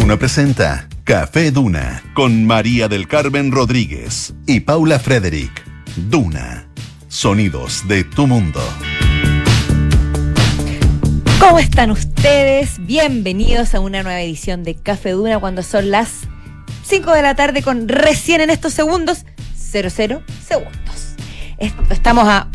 Duna presenta Café Duna con María del Carmen Rodríguez y Paula Frederick. Duna. Sonidos de tu mundo. ¿Cómo están ustedes? Bienvenidos a una nueva edición de Café Duna cuando son las 5 de la tarde con recién en estos segundos 00 segundos. Estamos a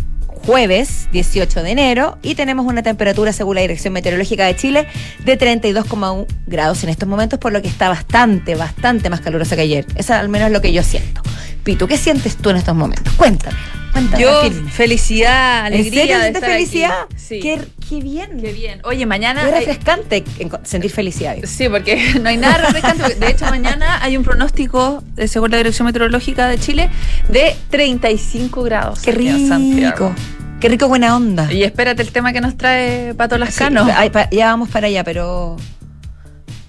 jueves 18 de enero y tenemos una temperatura según la Dirección Meteorológica de Chile de 32,1 grados en estos momentos, por lo que está bastante, bastante más calurosa que ayer. Eso al menos es lo que yo siento. Pito, ¿qué sientes tú en estos momentos? Cuéntame. cuéntame yo, felicidad, alegría. ¿En serio felicidad? Sí. Qué, qué, bien. Qué bien. Oye, mañana. Es refrescante sentir felicidad. Sí, porque no hay nada refrescante. De hecho, mañana hay un pronóstico, según la Dirección Meteorológica de Chile, de 35 grados. Qué rico. Qué rico, buena onda. Y espérate el tema que nos trae Pato Lascano. Sí, ya vamos para allá, pero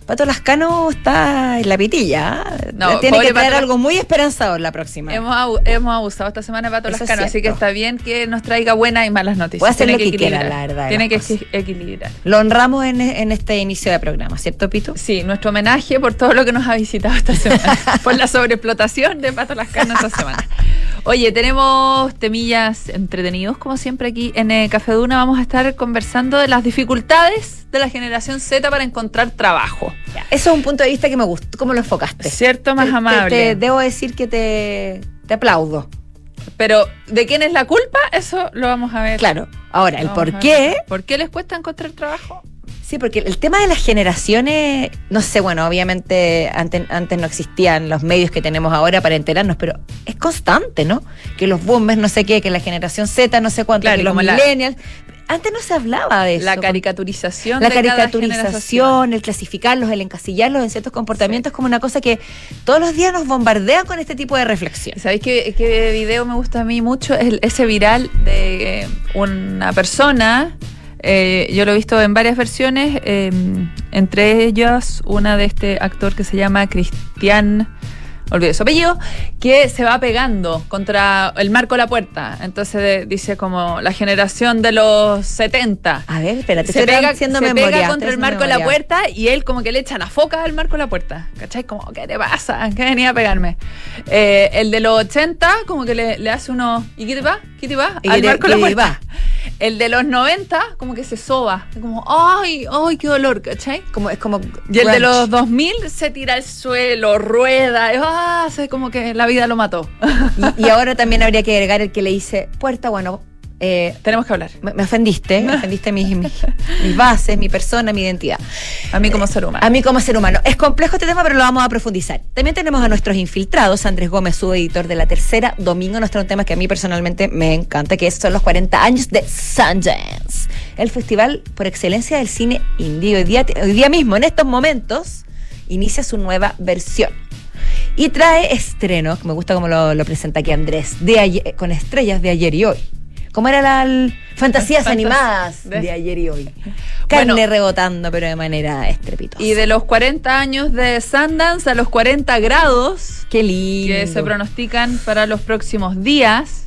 Pato Lascano está en la pitilla. No, Tiene que traer algo muy esperanzador la próxima. Hemos, hemos abusado esta semana de Pato Lascano, así que está bien que nos traiga buenas y malas noticias. Puede hacer Tiene lo que, quiera, la verdad. Tiene que equilibrar. Lo honramos en, en, este inicio de programa, ¿cierto, Pito? Sí, nuestro homenaje por todo lo que nos ha visitado esta semana. por la sobreexplotación de Pato Lascano esta semana. Oye, tenemos temillas entretenidos, como siempre aquí en eh, Café Duna. Vamos a estar conversando de las dificultades de la generación Z para encontrar trabajo. Eso es un punto de vista que me gustó, cómo lo enfocaste. Cierto, más amable. Te, debo decir que te, te aplaudo. Pero, ¿de quién es la culpa? Eso lo vamos a ver. Claro. Ahora, el por qué. ¿Por qué les cuesta encontrar trabajo? Sí, porque el tema de las generaciones, no sé, bueno, obviamente antes, antes no existían los medios que tenemos ahora para enterarnos, pero es constante, ¿no? Que los boomers no sé qué, que la generación Z no sé cuánto, que los millennials. Antes no se hablaba de eso. La caricaturización. La caricaturización, el clasificarlos, el encasillarlos en ciertos comportamientos como una cosa que todos los días nos bombardea con este tipo de reflexión. ¿Sabéis qué, qué video me gusta a mí mucho? Es ese viral de una persona eh, yo lo he visto en varias versiones, em, entre ellas una de este actor que se llama Cristian olvidé su apellido, que se va pegando contra el marco de la puerta. Entonces dice como la generación de los 70. A ver, espérate, se pega, haciendo se pega contra el marco de la puerta y él como que le echa la foca al marco de la puerta. ¿Cachai? Como, ¿qué te pasa? ¿Qué venía a pegarme? Eh, el de los 80 como que le, hace uno, ¿y qué te va? ¿Qué te va? Al marco de la puerta. El de los 90 como que se soba. Como, ¡ay! ¡ay! ¡Qué dolor! ¿Cachai? Como, es como... Y el de los 2000 se tira al suelo, rueda. ¡Ah! Se como que la vida lo mató. Y, ahora también habría que agregar el que le dice, puerta, bueno, eh, tenemos que hablar. Me, ofendiste, me ofendiste mis, mis, bases, mi persona, mi identidad. A mí como ser humano. A mí como ser humano. Es complejo este tema, pero lo vamos a profundizar. También tenemos a nuestros infiltrados, Andrés Gómez, su editor de La Tercera, Domingo, nuestro tema que a mí personalmente me encanta, que son los 40 años de Sundance, el festival por excelencia del cine indie. Hoy día, hoy día mismo, en estos momentos, inicia su nueva versión. Y trae estreno, que me gusta como lo, presenta aquí Andrés, de con estrellas de ayer y hoy. ¿Cómo era la fantasías animadas de... ayer y hoy? Carne rebotando, pero de manera estrepitosa. Y de los 40 años de Sundance a los 40 grados. Qué lindo. Que se pronostican para los próximos días.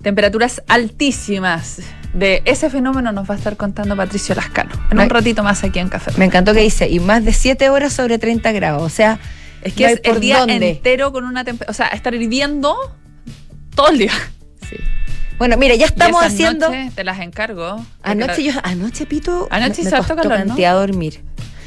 Temperaturas altísimas. De ese fenómeno nos va a estar contando Patricio Lascano en un ratito más aquí en Café. Me encantó que dice, y más de 7 horas sobre 30 grados. O sea, es que es el día entero con una temperatura. O sea, estar hirviendo todo el día. Sí. Bueno, mira, ya estamos haciendo. te las encargo. Anoche yo, anoche Pito, anoche me, me costó cantidad dormir.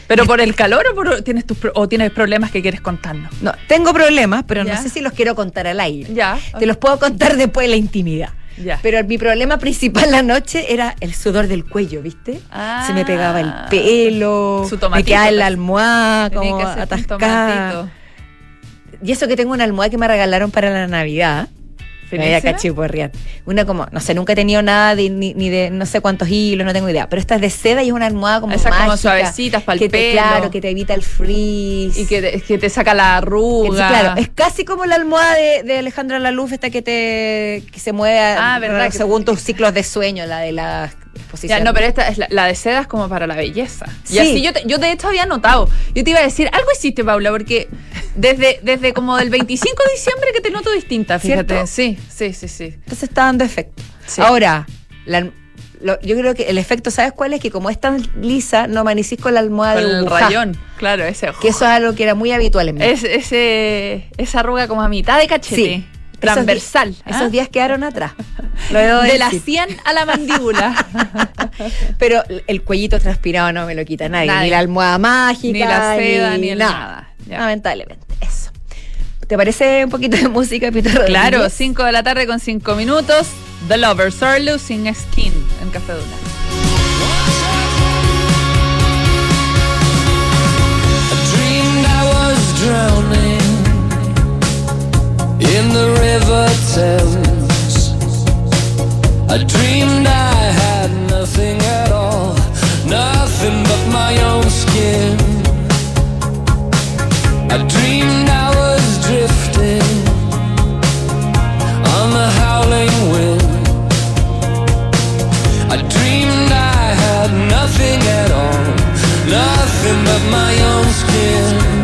¿Pero por el calor o, por, tienes tus, o tienes problemas que quieres contarnos? No, tengo problemas, pero no sé si los quiero contar al aire. Ya. Te los puedo contar después de la intimidad. Ya. Pero mi problema principal la noche era el sudor del cuello, ¿viste? Se me pegaba el ah. pelo, Su me quedaba en la almohada como atascada. Y eso que tengo una almohada que me regalaron para la Navidad. Me voy Una como, no sé, nunca he tenido nada de, ni, de no sé cuántos hilos, no tengo idea. Pero esta es de seda y es una almohada como Esas como suavecitas para el pelo. claro, que te evita el frizz. Y que te, que te saca la arruga. claro, es casi como la almohada de, de Alejandra Laluf, esta que te que se mueve ah, ¿verdad? según tus ciclos de sueño, la de las no, pero esta es la, de seda es como para la belleza. Y así yo, yo de hecho había notado. Yo te iba a decir, algo hiciste, Paula, porque desde, desde como del 25 de diciembre que te noto distinta, fíjate. Sí, sí, sí, sí. Entonces está dando efecto. Ahora, lo- yo creo que el efecto, ¿sabes cuál es? Que como es tan lisa, no amanecís con la almohada Con de el rayón, claro, ese. Que eso es algo que era muy habitual en mí. Es, ese, esa arruga como a mitad de cachete. Sí. Transversal. Esos, ¿ah? esos días quedaron atrás. Lo debo de la decir. 100 a la mandíbula. Pero el cuellito transpirado no me lo quita nadie. Nadie. Ni la almohada mágica. Ni la seda, ni el nada. Ya. Lamentablemente. Eso. ¿Te parece un poquito de música, Rodríguez? claro, 5 de la tarde con 5 minutos. The Lovers are losing skin en Café Duna. drowning in the river Thames. I dreamed I had nothing at all, nothing but my own skin. I dreamed I was drifting on the howling wind. I dreamed I had nothing at all, nothing but my own skin.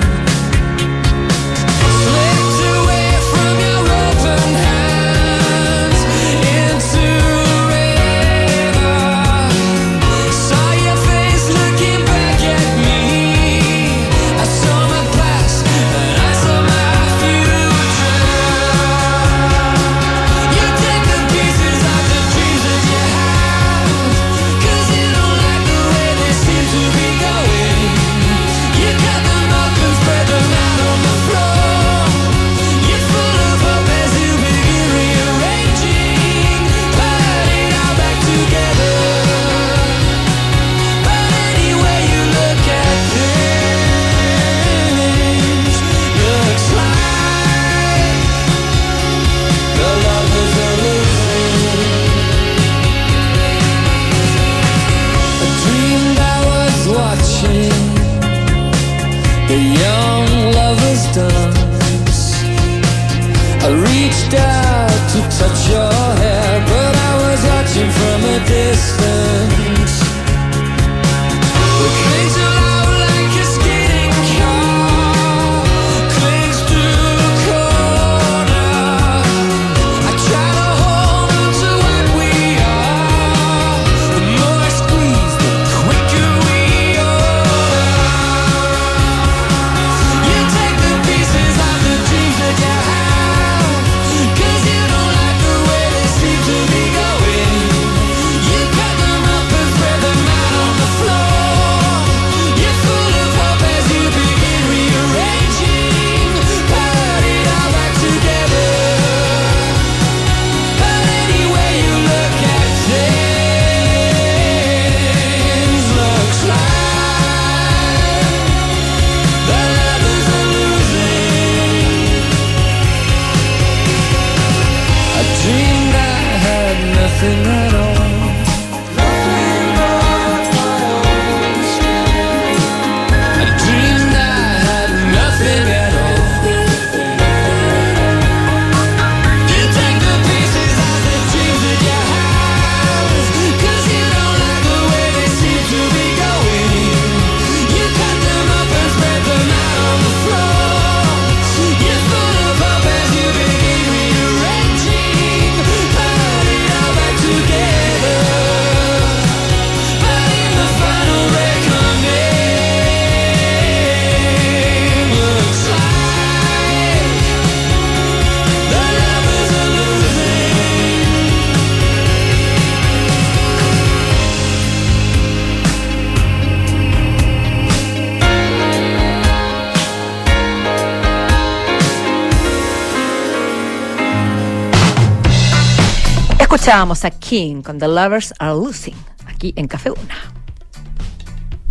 Escuchábamos a King con The Lovers Are Losing, aquí en Café Una.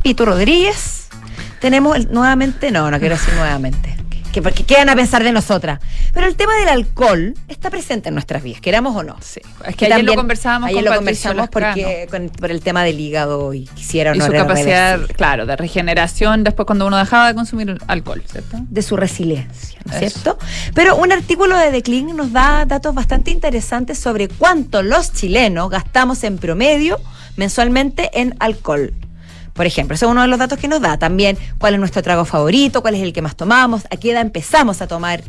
Pito Rodríguez, tenemos nuevamente, no, no quiero decir nuevamente, que porque qué van a pensar de nosotras. Pero el tema del alcohol está presente en nuestras vidas, queramos o no. Sí. Es que ayer lo también- conversábamos ayer con lo conversamos porque con- por el tema del hígado y quisiera y no su capacidad, reversible. claro, de regeneración después cuando uno dejaba de consumir alcohol, ¿cierto? de su resiliencia, ¿no es cierto? Pero un artículo de The Clean nos da datos bastante interesantes sobre cuánto los chilenos gastamos en promedio mensualmente en alcohol. Por ejemplo, ese es uno de los datos que nos da. También cuál es nuestro trago favorito, cuál es el que más tomamos, a qué edad empezamos a tomar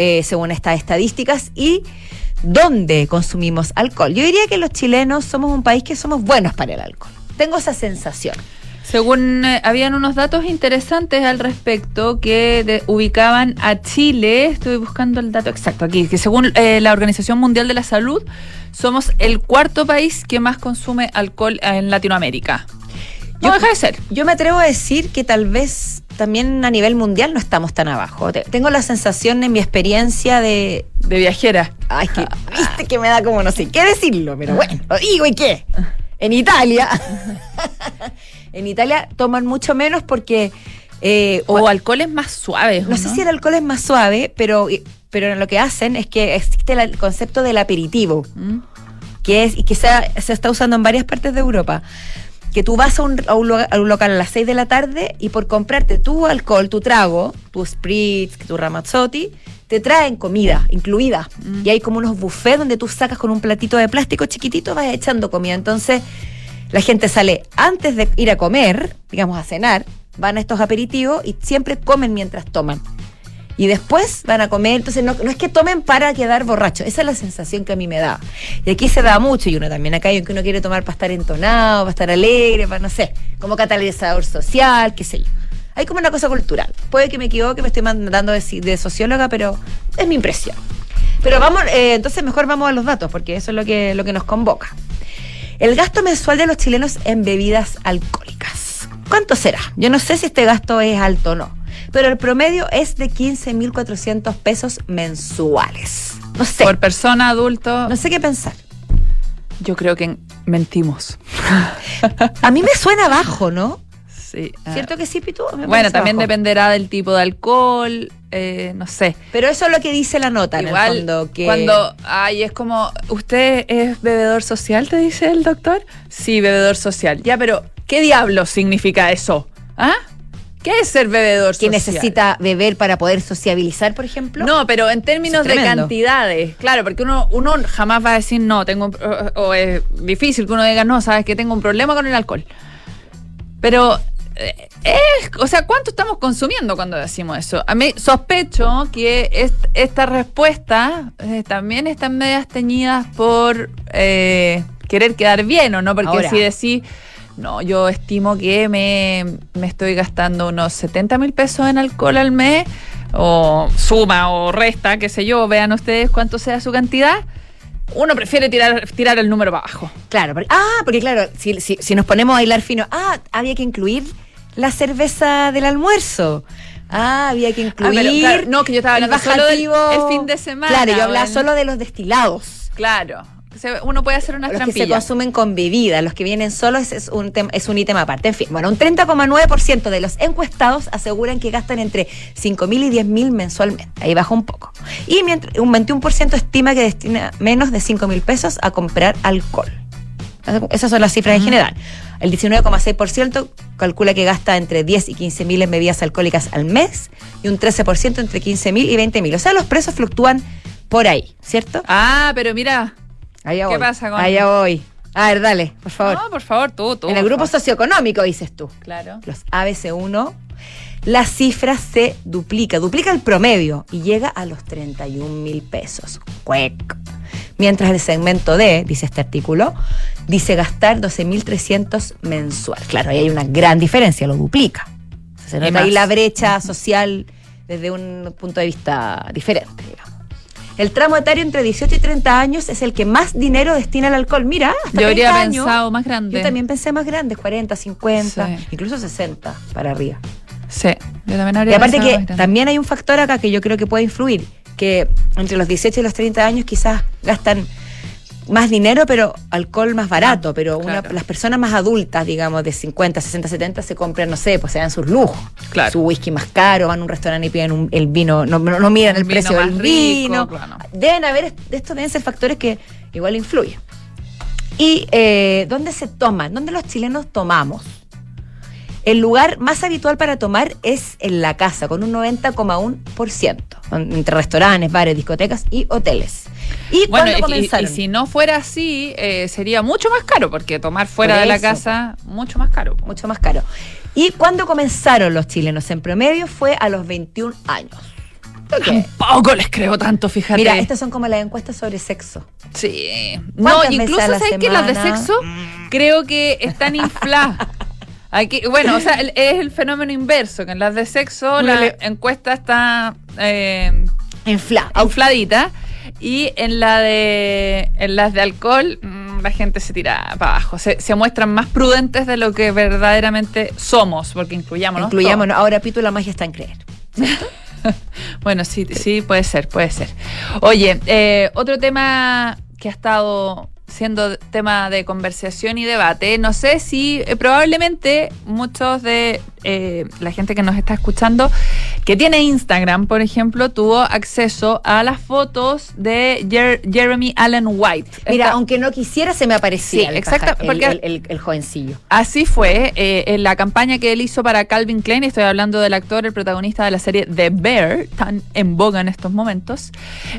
eh, según estas estadísticas. Y dónde consumimos alcohol. Yo diría que los chilenos somos un país que somos buenos para el alcohol. Tengo esa sensación. Según eh, habían unos datos interesantes al respecto que ubicaban a Chile, estoy buscando el dato exacto aquí, que según eh, la Organización Mundial de la Salud, somos el cuarto país que más consume alcohol en Latinoamérica. No Yo- deja de ser. Yo me atrevo a decir que tal vez también a nivel mundial no estamos tan abajo. Te- Tengo la sensación en mi experiencia de... De viajera. Ay, que, viste que me da como no sé qué decirlo, pero bueno, lo digo y qué. En Italia, en Italia toman mucho menos porque... eh, O alcoholes más suaves. no sé si el alcohol es más suave, pero, pero lo que hacen es que existe el concepto del aperitivo, Mm. que es y que se, se está usando en varias partes de Europa. Que tú vas a un, a un lugar- a un local a las 6 de la tarde y por comprarte tu alcohol, tu trago, tu spritz, tu ramazzotti, te traen comida incluida. Mm. Y hay como unos buffets donde tú sacas con un platito de plástico chiquitito, vas echando comida. Entonces, la gente sale antes de ir a comer, digamos a cenar, van a estos aperitivos y siempre comen mientras toman. Y después van a comer, entonces no, es que tomen para quedar borrachos, esa es la sensación que a mí me da. Y aquí se da mucho, y uno también acá hay que uno quiere tomar para estar entonado, para estar alegre, para no sé, como catalizador social, qué sé yo. Hay como una cosa cultural. Puede que me equivoque, me estoy mandando de, de socióloga, pero es mi impresión. Pero vamos, eh, entonces mejor vamos a los datos, porque eso es lo que, lo que nos convoca. El gasto mensual de los chilenos en bebidas alcohólicas. ¿Cuánto será? Yo no sé si este gasto es alto o no, pero el promedio es de 15.400 pesos mensuales. No sé, Por persona, adulto, no sé qué pensar. yo creo que mentimos. A mí me suena bajo, ¿no? Sí. ah. ¿Cierto que sí, Pitu? Bueno, también bajo. dependerá del tipo de alcohol, eh, no sé. Pero eso es lo que dice la nota, en el Igual, fondo, que... cuando, ay, es como, ¿usted es bebedor social, te dice el doctor? Sí, bebedor social. Ya, pero, ¿qué diablos significa eso? ¿Ah? ¿Qué es ser bebedor que social? necesita beber para poder sociabilizar, por ejemplo. No, pero en términos de cantidades, claro, porque uno, uno jamás va a decir no, tengo un- o, o es difícil que uno diga no, sabes que tengo un problema con el alcohol. Pero eh, es, o sea, ¿cuánto estamos consumiendo cuando decimos eso? A mí sospecho que est- esta respuesta eh, también están medias teñidas por eh, querer quedar bien o no, porque Ahora. si decís no, yo estimo que me, me estoy gastando unos 70 mil pesos en alcohol al mes, o suma o resta, qué sé yo, vean ustedes cuánto sea su cantidad. Uno prefiere tirar, tirar el número para abajo. Claro, porque- ah, porque claro, si, si- si nos ponemos a bailar fino, ah, había que incluir la cerveza del almuerzo. Ah, había que incluir. pero, claro, no, que yo estaba el hablando solo del- el fin de semana, Claro, yo hablaba solo de los destilados. Claro. Uno puede hacer unas Los que se consumen con bebida, los que vienen solos es, un es un ítem aparte. En fin, bueno, un 30,9% de los encuestados aseguran que gastan entre 5.000 y 10.000 mensualmente. Ahí baja un poco. Y mientras, un 21% estima que destina menos de 5.000 pesos a comprar alcohol. Esas son las cifras en general. El 19,6% calcula que gasta entre 10 y 15 mil en bebidas alcohólicas al mes y un 13% entre 15 mil y 20 mil. O sea, los precios fluctúan por ahí, ¿cierto? Ah, pero mira. Allá ¿Qué voy. pasa con- Allá voy. A ver, dale, por favor. No, por favor, tú, tú. en el grupo favor. socioeconómico, dices tú. Claro. Los ABC1, la cifra se duplica, duplica el promedio y llega a los 31 mil pesos. Cuec. Mientras el segmento D, dice este artículo, dice gastar 12.300 mensual. Claro, ahí hay una gran diferencia, lo duplica. Se nota ahí la brecha social desde un punto de vista diferente, digamos. El tramo etario entre 18 y 30 años es el que más dinero destina al alcohol. Mira, hasta Yo habría 30 años. pensado más grande. Yo también pensé más grandes, 40, 50, Sí. incluso 60 para arriba. Sí, yo también Y habría aparte pensado que grande. también hay un factor acá que yo creo que puede influir, que entre los 18 y los 30 años quizás gastan más dinero, pero alcohol más barato, pero una- claro. las personas más adultas, digamos, de 50, 60, 70, se compran, no sé, pues se dan sus lujos. Claro. Su whisky más caro, van a un restaurante y piden un- el vino, no, no, no miran el vino precio del rico, vino. claro. Deben haber, estos deben ser factores que igual influyen. ¿Y eh, dónde se toman? ¿Dónde los chilenos tomamos? El lugar más habitual para tomar es en la casa, con un 90,1%, con- entre restaurantes, bares, discotecas y hoteles. ¿Y Bueno, cuándo y- y, comenzaron? y si no fuera así, eh, sería mucho más caro, porque tomar fuera Por de la casa, mucho más caro. Mucho más caro. ¿Y cuándo comenzaron los chilenos? En promedio fue a los 21 años. ¿Qué? Tampoco les creo tanto, fíjate. Mira, estas son como las encuestas sobre sexo. Sí. No, ¿Cuántas veces incluso sabes que las de sexo creo que están infladas. Hay que, bueno, o sea, el- es el fenómeno inverso, que en las de sexo la encuesta está eh, Infla. infladita y en la de en las de alcohol mm, la gente se tira para abajo. Se, se muestran más prudentes de lo que verdaderamente somos, porque incluyámonos. Incluyámonos. Ahora, Pito, la magia está en creer. Bueno, sí, sí, puede ser, puede ser. Oye, eh, otro tema que ha estado siendo tema de conversación y debate, no sé si eh, probablemente muchos de eh, la gente que nos está escuchando que tiene Instagram, por ejemplo, tuvo acceso a las fotos de Jer- Jeremy Allen White. Mira, Esta- aunque no quisiera, se me aparecía Sí, el, porque- el, el- el jovencillo. Así fue eh, en la campaña que él hizo para Calvin Klein. Estoy hablando del actor, el protagonista de la serie The Bear, tan en boga en estos momentos.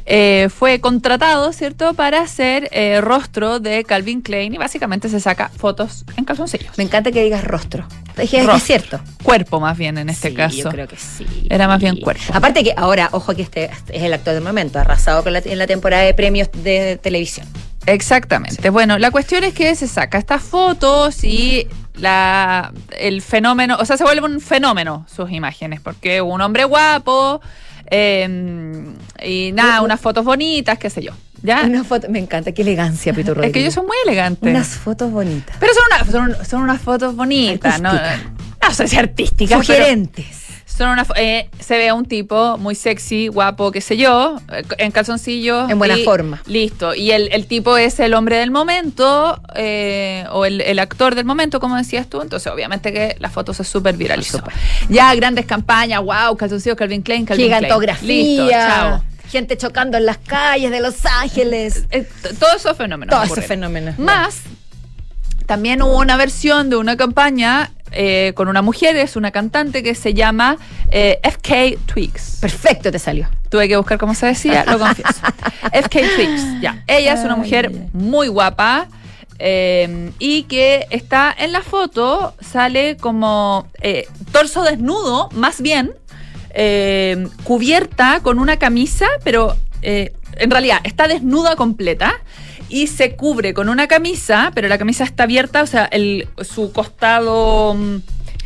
eh, fue contratado, ¿cierto?, para ser eh, rostro de Calvin Klein y básicamente se saca fotos en calzoncillos. Me encanta que digas rostro. Es es cierto. Cuerpo, más bien, en este Sí, caso. Yo creo que sí. Era más bien cuerpo. Aparte que ahora, ojo que este es el actor del momento, arrasado con la, en la temporada de premios de televisión. Exactamente. Bueno, la cuestión es que se saca estas fotos y la, el fenómeno, o sea, se vuelve un fenómeno sus imágenes, porque un hombre guapo eh, y nada, unas fotos bonitas, qué sé yo. ¿Ya? Una foto, me encanta, qué elegancia, Pito Es que Rodríguez. ellos son muy elegantes. Unas fotos bonitas. Pero son, una- son, son unas fotos bonitas, ¿no? No sé si artísticas. pero- Sugerentes. Son una, fo- eh, se ve a un tipo muy sexy, guapo, qué sé yo, eh, en calzoncillos. En buena y forma. Listo. Y el, el tipo es el hombre del momento, eh, o el, el actor del momento, como decías tú. Entonces, obviamente que la foto se súper viralizó. Por Ya grandes campañas, wow, calzoncillos, Calvin Klein, Calvin Klein. Gigantografía. Listo, chao. Gente chocando en las calles de Los Ángeles. Eh, t- todos esos fenómenos. Todos esos fenómenos. Más, también hubo una versión de una campaña eh, con una mujer, es una cantante que se llama eh, FK Twigs. Perfecto te salió. Tuve que buscar cómo se decía, lo confieso. FK Twigs, ya. Ella es una mujer muy guapa eh, y que está en la foto, sale como eh, torso desnudo, más bien, eh, cubierta con una camisa, pero en realidad está desnuda completa y se cubre con una camisa, pero la camisa está abierta, o sea, el, su costado mm,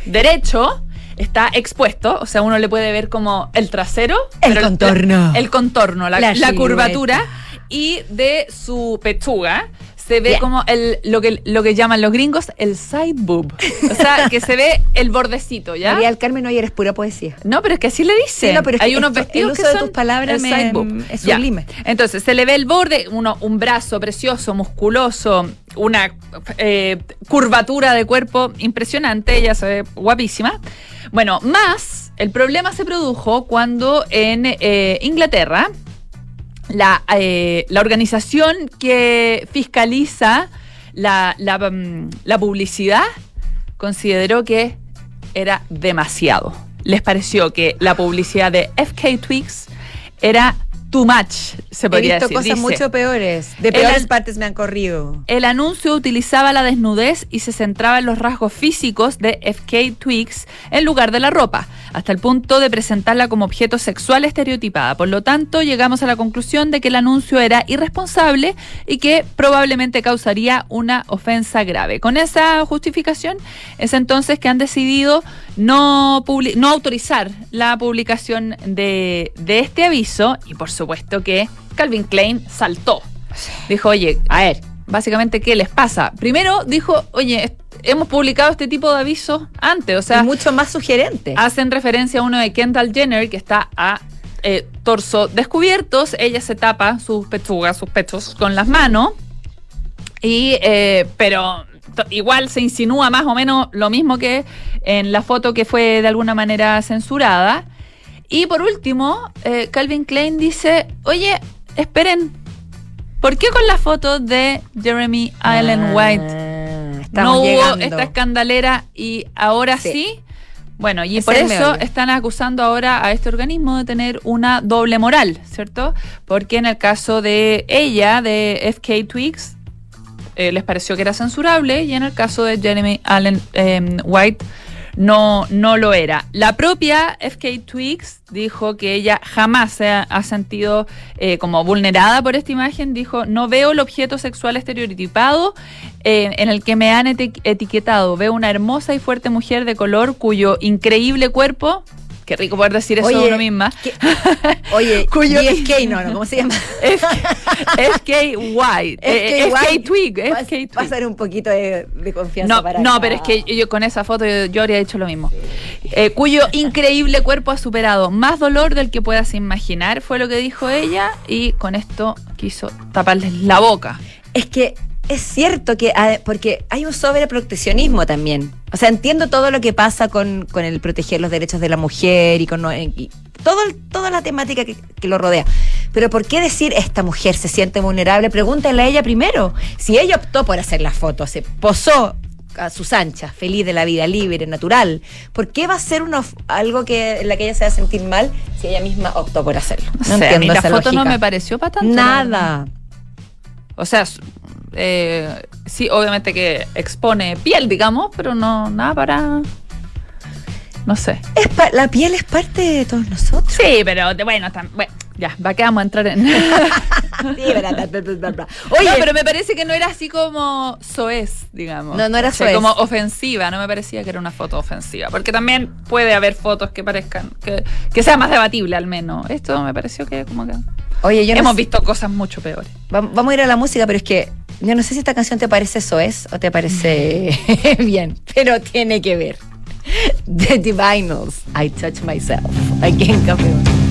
derecho está expuesto, o sea, uno le puede ver como el trasero, El pero contorno. el contorno, la, La curvatura y de su pechuga se ve como el lo que lo que llaman los gringos el side boob, o sea, que se ve el bordecito, ¿ya? María del Carmen hoy eres pura poesía. No, pero es que así le dicen. Sí, no, pero es Hay que unos esto- vestidos el que uso de son tus palabras el me- side boob. es sublime. Entonces, se le ve el borde, uno, un brazo precioso, musculoso, una eh, curvatura de cuerpo impresionante, ella se ve guapísima. Bueno, más, el problema se produjo cuando en eh, Inglaterra, la, eh, la organización que fiscaliza la, mm, la publicidad consideró que era demasiado. Les pareció que la publicidad de FK Twigs era too much, se He podría visto decir. cosas Dice, mucho peores. De peores partes me han corrido. el anuncio utilizaba la desnudez y se centraba en los rasgos físicos de FK Twigs en lugar de la ropa, hasta el punto de presentarla como objeto sexual estereotipada. Por lo tanto, llegamos a la conclusión de que el anuncio era irresponsable y que probablemente causaría una ofensa grave. Con esa justificación es entonces que han decidido no, no autorizar la publicación de, de este aviso y por supuesto que Calvin Klein saltó. Dijo, oye, a ver, básicamente, ¿qué les pasa? Primero dijo, oye, hemos publicado este tipo de avisos antes, o sea, y mucho más sugerente. hacen referencia a uno de Kendall Jenner que está a eh, torso descubiertos, ella se tapa sus pechugas, sus pechos con las manos, y, eh, pero igual se insinúa más o menos lo mismo que en la foto que fue de alguna manera censurada. Y por último, eh, Calvin Klein dice, oye, esperen, ¿por qué con la foto de Jeremy Allen White Ah, estamos no hubo esta escandalera y ahora Sí. sí. Bueno, y Es por eso están acusando ahora a este organismo de tener una doble moral, ¿cierto? Porque en el caso de ella, de FK Twigs, eh, les pareció que era censurable y en el caso de Jeremy Allen eh, White no, no lo era. La propia FK Twigs dijo que ella jamás se ha, sentido eh, como vulnerada por esta imagen. Dijo, no veo el objeto sexual estereotipado eh, en el que me han eti- etiquetado. Veo una hermosa y fuerte mujer de color cuyo increíble cuerpo... Qué rico poder decir eso de uno misma. Oye, Cuyo- GSK, no, no, ¿cómo se llama? FK White. eh, FK Twig. Va, FK Twig. va a ser un poquito de, de confianza No, para no, acá. pero es que yo con esa foto yo, yo habría hecho lo mismo. Eh, cuyo increíble cuerpo ha superado más dolor del que puedas imaginar, fue lo que dijo ella, y con esto quiso taparles la boca. Es que es cierto que, porque hay un sobreproteccionismo también. O sea, entiendo todo lo que pasa con, con el proteger los derechos de la mujer y con no- y todo, el- toda la temática que, que lo rodea. Pero ¿por qué decir esta mujer se siente vulnerable? Pregúntale a ella primero. Si ella optó por hacer la foto, se posó a sus anchas, feliz de la vida, libre, natural, ¿por qué va a ser una, algo que, en la que ella se va a sentir mal si ella misma optó por hacerlo? No, sé, a mí entiendo la esa foto no me pareció para tanto. Nada. O sea, eh, sí, obviamente que expone piel, digamos, pero no nada para... No sé. Es pa- la piel es parte de todos nosotros. Sí, pero bueno, bueno, ya, va que vamos a entrar en... Sí, bla, bla, bla, bla, bla. Oye, no, pero me parece que no era así como soez, digamos. No, no era O sea, soez. Como ofensiva, no me parecía que era una foto ofensiva. Porque también puede haber fotos que parezcan, que, que sea más debatible al menos. Esto me pareció que como que... oye, yo no hemos sé- visto cosas mucho peores. va- Vamos a ir a la música, pero es que yo no sé si esta canción te parece soez o te parece bien, pero tiene que ver. The Divinals, I Touch Myself, aquí en Café.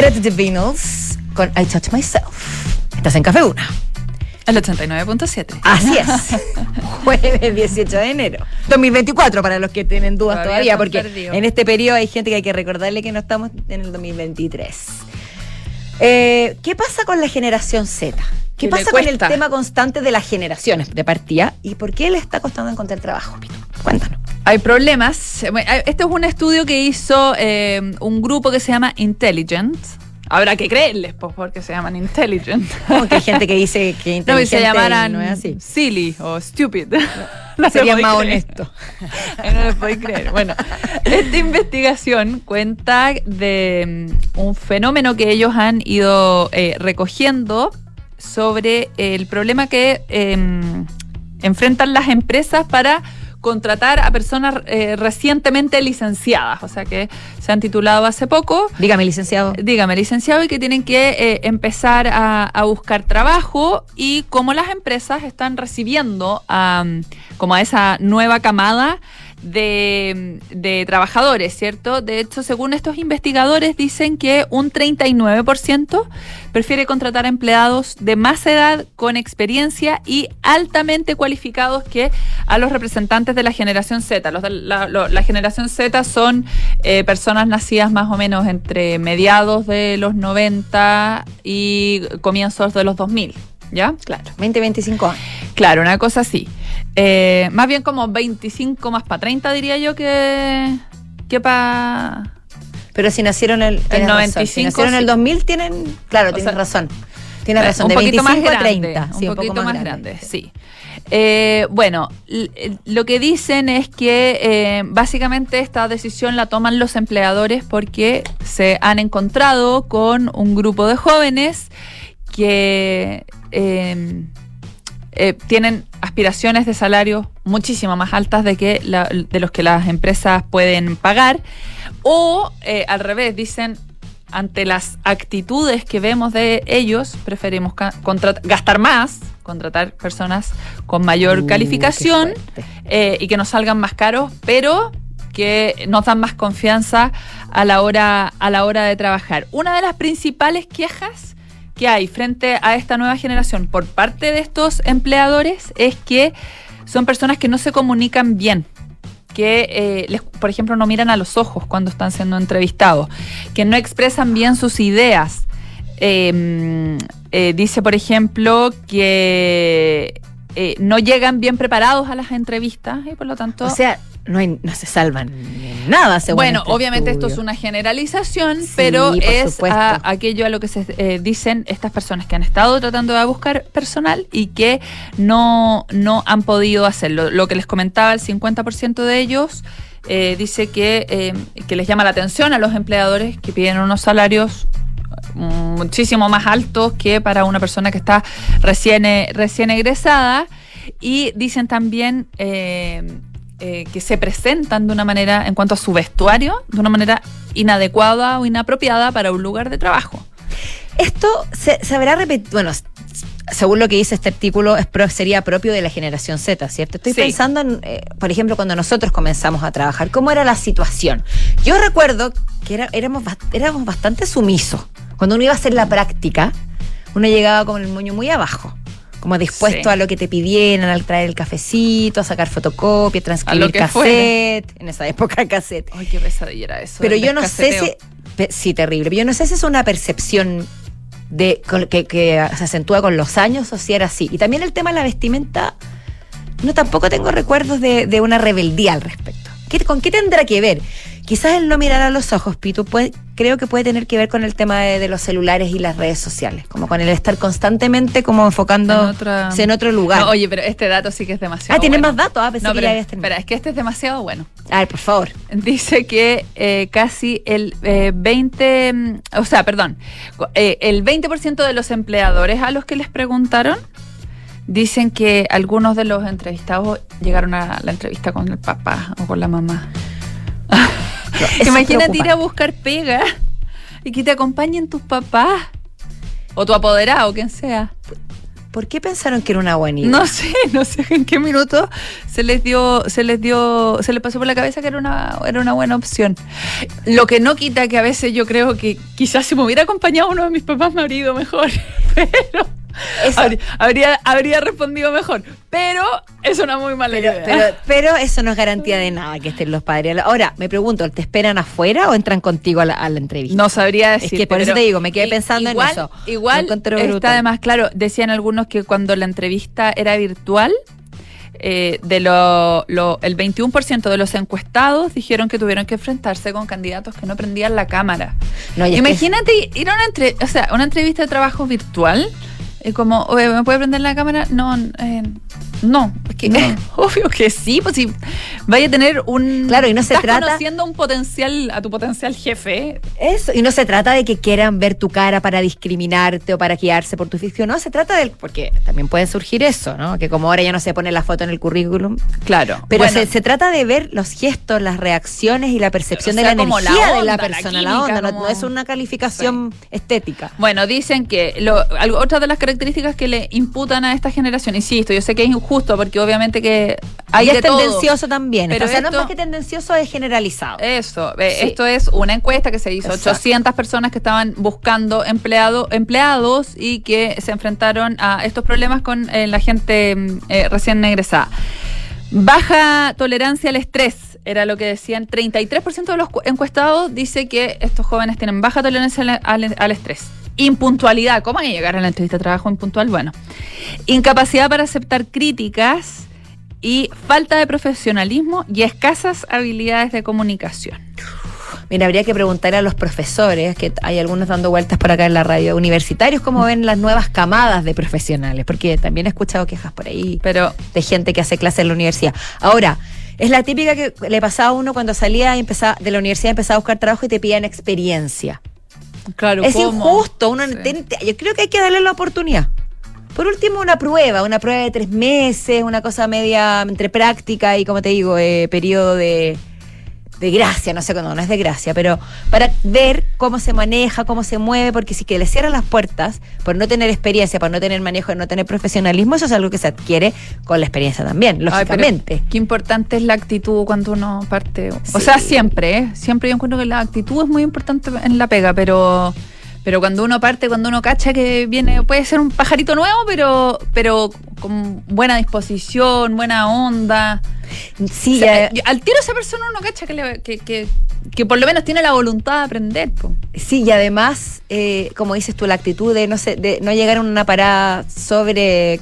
The Beatles con I Touch Myself. Estás en Café Una. El 89.7. Así es. Jueves 18 de enero. 2024 para los que tienen dudas Todavía todavía, porque perdidos. en este periodo hay gente que hay que recordarle que no estamos en el 2023. Eh, ¿Qué pasa con la generación Z? ¿Qué Que pasa con el tema constante de las generaciones de partida? ¿Y por qué le está costando encontrar trabajo, Pito? Cuéntanos. Hay problemas. Este es un estudio que hizo eh, un grupo que se llama Intelligent. Habrá que creerles, pues, porque se llaman Intelligent. Como que hay gente que dice que No, y se y llamaran no es así. silly o stupid. No se Sería más creer. honesto. no les podéis creer. Bueno, esta investigación cuenta de mm, un fenómeno que ellos han ido eh, recogiendo sobre el problema que em, enfrentan las empresas para contratar a personas eh, recientemente licenciadas, o sea que se han titulado hace poco Dígame, licenciado. dígame, licenciado, y que tienen que eh, empezar a, a buscar trabajo y cómo las empresas están recibiendo a, como a esa nueva camada de, trabajadores, ¿cierto? De hecho, según estos investigadores, dicen que un 39% prefiere contratar a empleados de más edad, con experiencia y altamente cualificados que a los representantes de la generación Z. Los la generación Z son eh, personas nacidas más o menos entre mediados de los 90 y comienzos de los 2000. ¿Ya? Claro. 20, 25 años. Claro, una cosa así. Eh, más bien como 25 más para 30, diría yo, que, que para... Pero si nacieron el. 95, Si nacieron en el sí. 2000 tienen, claro, O tienes sea, razón. Tienes razón, un de poquito 25 más a grande, 30. un sí, poquito más, grande, sí. Eh, bueno, lo que dicen es que eh, básicamente esta decisión la toman los empleadores porque se han encontrado con un grupo de jóvenes que eh, eh, tienen aspiraciones de salario muchísimo más altas de que la- de los que las empresas pueden pagar. O eh, al revés dicen ante las actitudes que vemos de ellos preferimos gastar más contratar personas con mayor Uh, calificación eh, y que nos salgan más caros pero que nos dan más confianza a la hora a la hora de trabajar. Una de las principales quejas que hay frente a esta nueva generación por parte de estos empleadores es que son personas que no se comunican bien, que, eh, les- por ejemplo, no miran a los ojos cuando están siendo entrevistados, que no expresan bien sus ideas. Eh, eh, dice, por ejemplo, que eh, no llegan bien preparados a las entrevistas y por lo tanto... no, hay- no se salvan. Nada, según Bueno, este obviamente esto es una generalización, Sí, pero es a- aquello a lo que se eh, dicen estas personas que han estado tratando de buscar personal y que no, no han podido hacerlo. Lo que les comentaba, el 50% de ellos eh, dice que, eh, que les llama la atención a los empleadores que piden unos salarios muchísimo más altos que para una persona que está recién, recién egresada. Y dicen también eh, eh, que se presentan de una manera, en cuanto a su vestuario, de una manera inadecuada o inapropiada para un lugar de trabajo. Esto se, se habrá repetido. Bueno, según lo que dice este artículo, es pro- sería propio de la generación Z, ¿cierto? Estoy Sí. pensando en, eh, por ejemplo, cuando nosotros comenzamos a trabajar, ¿cómo era la situación? Yo recuerdo que era- éramos, éramos bastante sumisos. Cuando uno iba a hacer la práctica, uno llegaba con el moño muy abajo. Como dispuesto Sí. a lo que te pidieran, al traer el cafecito, a sacar fotocopia, transcribir que cassette. En esa época cassette. Ay, qué pesadilla era eso. Pero yo no sé si. Sí, terrible. Pero yo no sé si es una percepción de que se acentúa con los años o si era así. Y también el tema de la vestimenta. No tampoco tengo recuerdos de, de una rebeldía al respecto. ¿Qué- ¿Con qué tendrá que ver? Quizás el no mirar a los ojos, Pitu, puede- creo que puede tener que ver con el tema de, de los celulares y las redes sociales. Como con el estar constantemente como enfocando En otra- en otro lugar. No, oye, pero este dato sí que es demasiado. ah, ¿tienes bueno. más datos? Ah, pensé No, que pero, ya habías terminado. espera, es que este es demasiado bueno. A ver, por favor. Dice que eh, casi el eh, 20, mm, o sea, perdón, eh, el 20% de los empleadores a los que les preguntaron dicen que algunos de los entrevistados llegaron a la entrevista con el papá o con la mamá. Imagínate ir a buscar pega y que te acompañen tus papás o tu apoderado, quien sea. ¿Por qué pensaron que era una buena idea? No sé, no sé en qué minuto se les dio, se les dio, se les pasó por la cabeza que era una, era una buena opción. Lo que no quita que a veces yo creo que quizás si me hubiera acompañado uno de mis papás me habría ido mejor. Pero habría, habría, habría respondido mejor. Pero es una muy mala Pero, idea. pero, pero eso no es garantía de nada que estén los padres. Ahora, me pregunto, ¿te esperan afuera o entran contigo a la, a la entrevista? No sabría Es decir. que por eso te digo, me quedé pensando en eso. Igual está además, claro, decían algunos que cuando la entrevista era virtual, eh, de lo, lo- el 21% de los encuestados dijeron que tuvieron que enfrentarse con candidatos que no prendían la cámara. No, y es que- Imagínate ir a una, entre- o sea, una entrevista de trabajo virtual. Como, "Oye, ¿me puede prender la cámara? No, eh, no. Es que, obvio que sí, pues si vaya a tener un. Claro, y no se estás trata- conociendo un potencial, a tu potencial jefe. Eso, y no se trata de que quieran ver tu cara para discriminarte o para guiarse por tu ficción, no, se trata del, porque también puede surgir eso, ¿no? Que como ahora ya no se pone la foto en el currículum, Claro. pero Bueno, se, se trata de ver los gestos, las reacciones y la percepción O de sea, la energía de la onda, la persona, la, química, onda, no- como- no, es una calificación estética. Bueno, dicen que lo, algo- otra de las características que le imputan a esta generación, insisto, yo sé que es injusto porque obviamente que hay y de es todo. tendencioso también. Pero o sea, no es más que tendencioso, es generalizado. Eso, eh, Sí. esto es una encuesta que se hizo, Exacto. 800 personas que estaban buscando empleado, empleados y que se enfrentaron a estos problemas con eh, la gente mm, eh, recién egresada. Baja tolerancia al estrés, era lo que decían. 33% de los cu- encuestados dice que estos jóvenes tienen baja tolerancia al, al- al estrés. Impuntualidad, ¿cómo hay que llegar a la entrevista de trabajo impuntual? Bueno, incapacidad para aceptar críticas y falta de profesionalismo y escasas habilidades de comunicación. Mira, habría que preguntar a los profesores, que hay algunos dando vueltas por acá en la radio, universitarios, cómo ven las nuevas camadas de profesionales, porque también he escuchado quejas por ahí Pero de gente que hace clases en la universidad. Ahora, es la típica que le pasaba a uno cuando salía y empezaba, de la universidad, empezaba a buscar trabajo y te pidían experiencia. Claro, es ¿cómo? injusto, uno Sí. yo creo que hay que darle la oportunidad. Por último, una prueba, una prueba de tres meses, una cosa media entre práctica y, como te digo, eh, periodo de, de gracia, no sé cuándo, no es de gracia, pero para ver cómo se maneja, cómo se mueve, porque si que le cierran las puertas por no tener experiencia, por no tener manejo, no tener profesionalismo, eso es algo que se adquiere con la experiencia también, Ay, lógicamente. qué importante es la actitud cuando uno parte. O Sí. sea, siempre, ¿eh? Siempre yo encuentro que la actitud es muy importante en la pega, pero pero cuando uno parte, cuando uno cacha que viene, puede ser un pajarito nuevo, pero pero con buena disposición, buena onda. Sí, O sea, ya- yo- al tiro esa persona uno cacha que, le- que, que, que por lo menos tiene la voluntad de aprender. po. Sí, y además, eh, como dices tú, la actitud de no, sé, de no llegar a una parada sobre,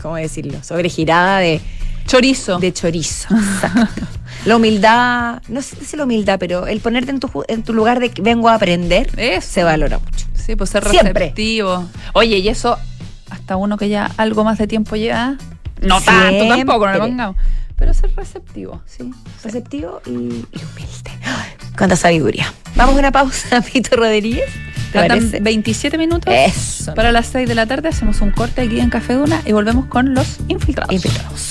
¿cómo decirlo? Sobre girada de, Chorizo. de chorizo. Exacto. La humildad, no sé si la humildad, pero el ponerte en tu, en tu lugar de que vengo a aprender, Eso. se valora mucho. Sí, pues ser Siempre. receptivo. Oye, y eso, hasta uno que ya algo más de tiempo lleva. No tanto tampoco, no le pongamos. Pero ser receptivo, sí. Receptivo y, y humilde. Cuánta sabiduría. Vamos a una pausa, Pito Rodríguez. ¿Te Faltan parece? 27 minutos. Eso. Para las 6 de la tarde hacemos un corte aquí en Café Duna y volvemos con los infiltrados. Infiltrados.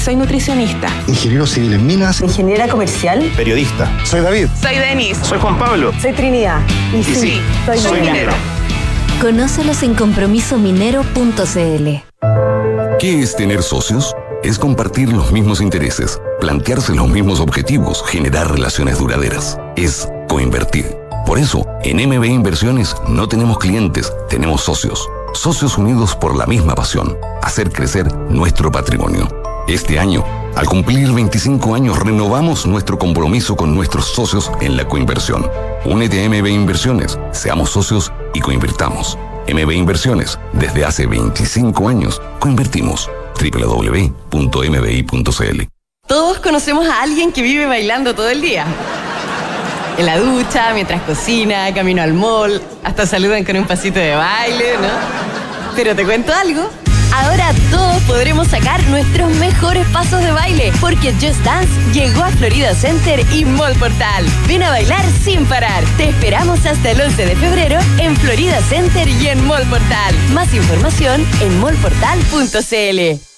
Soy nutricionista. Ingeniero civil en minas. Ingeniera comercial. Periodista. Soy David. Soy Denis. Soy Juan Pablo. Soy Trinidad. Y, sí, soy, soy minera. minero. Conócelos en compromisominero.cl. ¿Qué es tener socios? Es compartir los mismos intereses, plantearse los mismos objetivos, generar relaciones duraderas. Es coinvertir. Por eso, en MB Inversiones no tenemos clientes, tenemos socios. Socios unidos por la misma pasión, hacer crecer nuestro patrimonio. Este año, al cumplir 25 años, renovamos nuestro compromiso con nuestros socios en la coinversión. Únete a MB Inversiones, seamos socios y coinvirtamos. MB Inversiones, desde hace 25 años, coinvertimos. www.mbi.cl Todos conocemos a alguien que vive bailando todo el día. En la ducha, mientras cocina, camino al mall, hasta saludan con un pasito de baile, ¿no? Pero te cuento algo. Ahora todos podremos sacar nuestros mejores pasos de baile, porque Just Dance llegó a Florida Center y Mall Portal. Ven a bailar sin parar. Te esperamos hasta el 11 de febrero en Florida Center y en Mall Portal. Más información en mallportal.cl.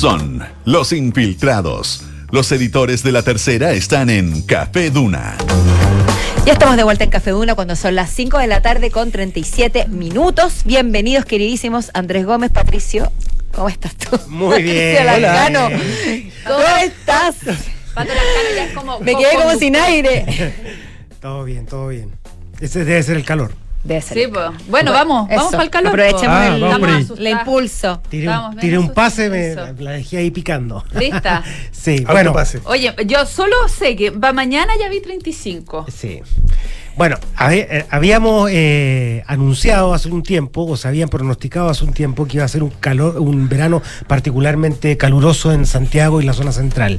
Son los infiltrados. Los editores de la tercera están en Café Duna. Ya estamos de vuelta en Café Duna cuando son las 5 de la tarde con 37 minutos. Bienvenidos, queridísimos Andrés Gómez, Patricio. ¿Cómo estás tú? Muy bien. Patricio. Hola. ¿Cómo estás? Pato Lascano ya es como Me quedé como sin aire. Todo bien, todo bien. Ese debe ser el calor. Debe ser. Sí, pues. Bueno, vamos, vamos Eso. para el calor. Aprovechemos Ah, el, vamos impulso. Tiré Vamos, un, tiré pase, me, la dejé ahí picando. ¿Lista? sí, bueno. Oye, yo solo sé que va mañana ya vi 35. Sí. Bueno, eh, habíamos eh, anunciado hace un tiempo, o se habían pronosticado hace un tiempo que iba a ser un calor, un verano particularmente caluroso en Santiago y la zona central.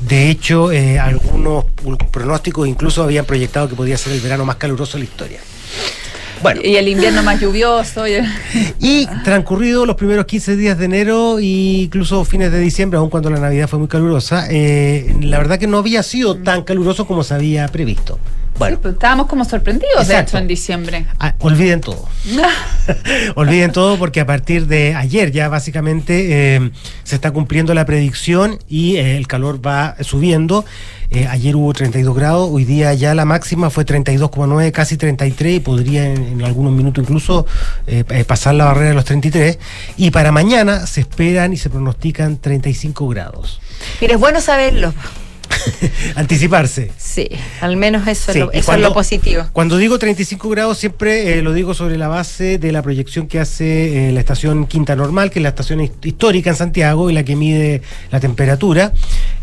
De hecho, eh, algunos pronósticos incluso habían proyectado que podía ser el verano más caluroso de la historia. Bueno. Y el invierno más lluvioso. y- Y transcurrido los primeros 15 días de enero e incluso fines de diciembre, aun cuando la Navidad fue muy calurosa, eh, la verdad que no había sido tan caluroso como se había previsto. Bueno, Sí, pues, estábamos como sorprendidos, de hecho, en diciembre. ah, olviden todo. Olviden todo porque a partir de ayer ya básicamente eh, se está cumpliendo la predicción y eh, el calor va subiendo. Eh, ayer hubo 32 grados, hoy día ya la máxima fue 32,9, casi 33 y podría en, en algunos minutos incluso eh, pasar la barrera de los 33. Y para mañana se esperan y se pronostican 35 grados. Mira, es bueno saberlo. Anticiparse. Sí, al menos eso, Sí, es, lo, eso cuando- es lo positivo. Cuando digo 35 grados, siempre eh, lo digo sobre la base de la proyección que hace eh, la estación Quinta Normal, que es la estación hist- histórica en Santiago y la que mide la temperatura.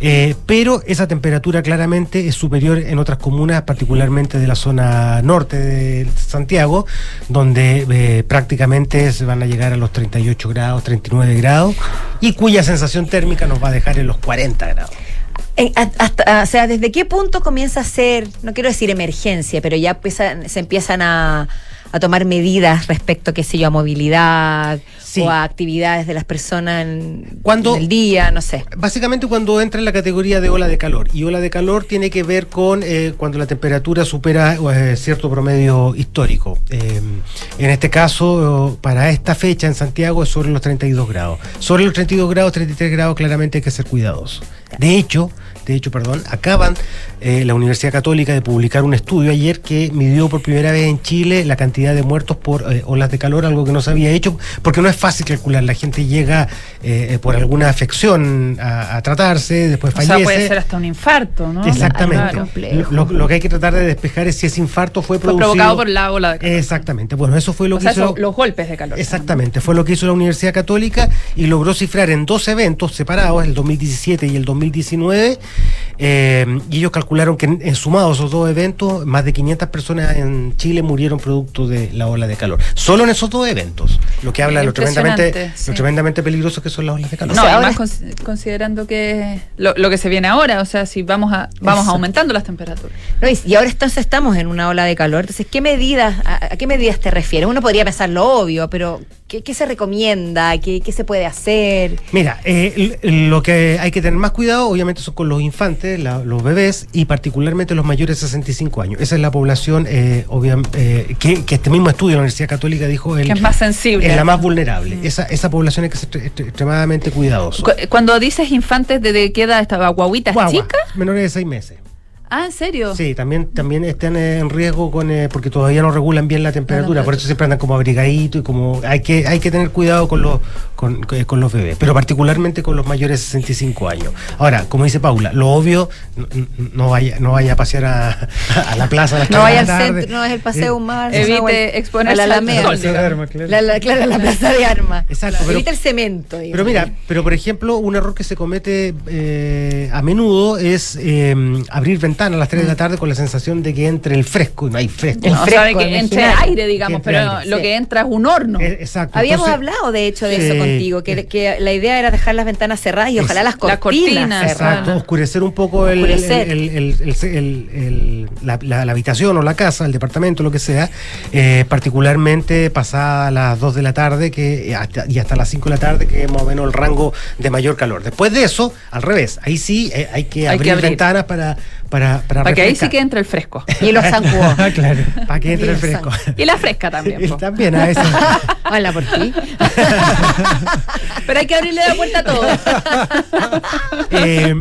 Eh, pero esa temperatura claramente es superior en otras comunas, particularmente de la zona norte de Santiago, donde prácticamente se van a llegar a los 38 grados, 39 grados, y cuya sensación térmica nos va a dejar en los 40 grados. En- hasta- o sea, ¿desde qué punto comienza a ser, no quiero decir emergencia, pero ya se empiezan a, a tomar medidas respecto, qué sé yo, a movilidad o a actividades de las personas en, Cuando- en el día, no sé? Básicamente cuando entra en la categoría de ola de calor. Y ola de calor tiene que ver con eh, cuando la temperatura supera eh, cierto promedio histórico. Eh, en este caso, para esta fecha en Santiago es sobre los 32 grados. Sobre los 32 grados, 33 grados, claramente hay que ser cuidadosos. De hecho, de hecho, perdón, acaban eh, la Universidad Católica de publicar un estudio ayer que midió por primera vez en Chile la cantidad de muertos por eh, olas de calor, algo que no se había hecho, porque no es fácil calcular. La gente llega eh, por alguna afección a, a tratarse, después O sea, fallece. puede ser hasta un infarto, ¿no? Exactamente. Lo, lo que hay que tratar de despejar es si ese infarto fue, Fue producido- provocado por la ola de calor. Exactamente. Bueno, eso fue lo O que sea, hizo. los golpes de calor. Exactamente, fue lo que hizo la Universidad Católica y logró cifrar en dos eventos separados, el 2017 y el 2019, eh, y ellos calcularon que en, en sumados esos dos eventos, más de 500 personas en Chile murieron producto de la ola de calor. Solo en esos dos eventos, lo que habla de lo tremendamente, sí. lo tremendamente peligroso que son las olas de calor. No, O sea, además ahora- cons- considerando que lo, lo que se viene ahora, o sea, si vamos a vamos Exacto. aumentando las temperaturas. No, y, y ahora entonces estamos en una ola de calor. Entonces, ¿qué medidas, a, a qué medidas te refieres? Uno podría pensar lo obvio, pero ¿qué, qué se recomienda? ¿Qué, qué se puede hacer? Mira, eh, lo que hay que tener más cuidado, obviamente, son con los infantes, la- los bebés y particularmente los mayores de 65 años. Esa es la población eh, obvia- eh, que, que este mismo estudio de la Universidad Católica dijo el- Que es más sensible. es la más vulnerable. Esa, esa población hay que ser extre- extre- extremadamente cuidadoso. Cu- Cuando dices infantes, ¿desde qué edad estaba? ¿Guaguitas Guagua, chicas? Menores de 6 meses. Ah, ¿en serio? Sí, también, también están eh, en riesgo con eh, porque todavía no regulan bien la temperatura, por eso siempre andan como abrigaditos y como hay que hay que tener cuidado con los con, con los bebés, pero particularmente con los mayores de 65 años. Ahora, como dice Paula, lo obvio no, no vaya no vaya a pasear a, a la plaza a las No vaya al tarde. centro, no es el paseo humano. Evite no, o el- exponerse a la al Alameda. digamos. La, la- claro, la plaza de armas. Exacto, pero- Evita el cemento. digamos. Pero mira, pero por ejemplo, un error que se comete eh, a menudo es eh, abrir ventanas a las 3 de la tarde con la sensación de que entre el fresco y no hay fresco. No, o sea, de que entre aire, digamos, Entre pero aire, lo sí. que entra es un horno. Eh, exacto. Habíamos Entonces- hablado, de hecho, de eso contigo, que, que la idea era dejar las ventanas cerradas y ojalá las Las cortinas. Exacto, oscurecer un poco el, Oscurecer. el- el- el- el- el- la, la- la habitación o la casa, el departamento, lo que sea, eh, particularmente pasada las 2 de la tarde que eh, hasta- y hasta las 5 de la tarde, que es más o menos el rango de mayor calor. Después de eso, al revés, ahí sí eh, hay que Hay que abrir, abrir. ventanas para, para, para, Para que ahí sí que entre el fresco. Y los zancudos. claro, para que entre el fresco. Y la fresca también. Y. También a eso. Hola por ti. Pero hay que abrirle la puerta a todo. Eh,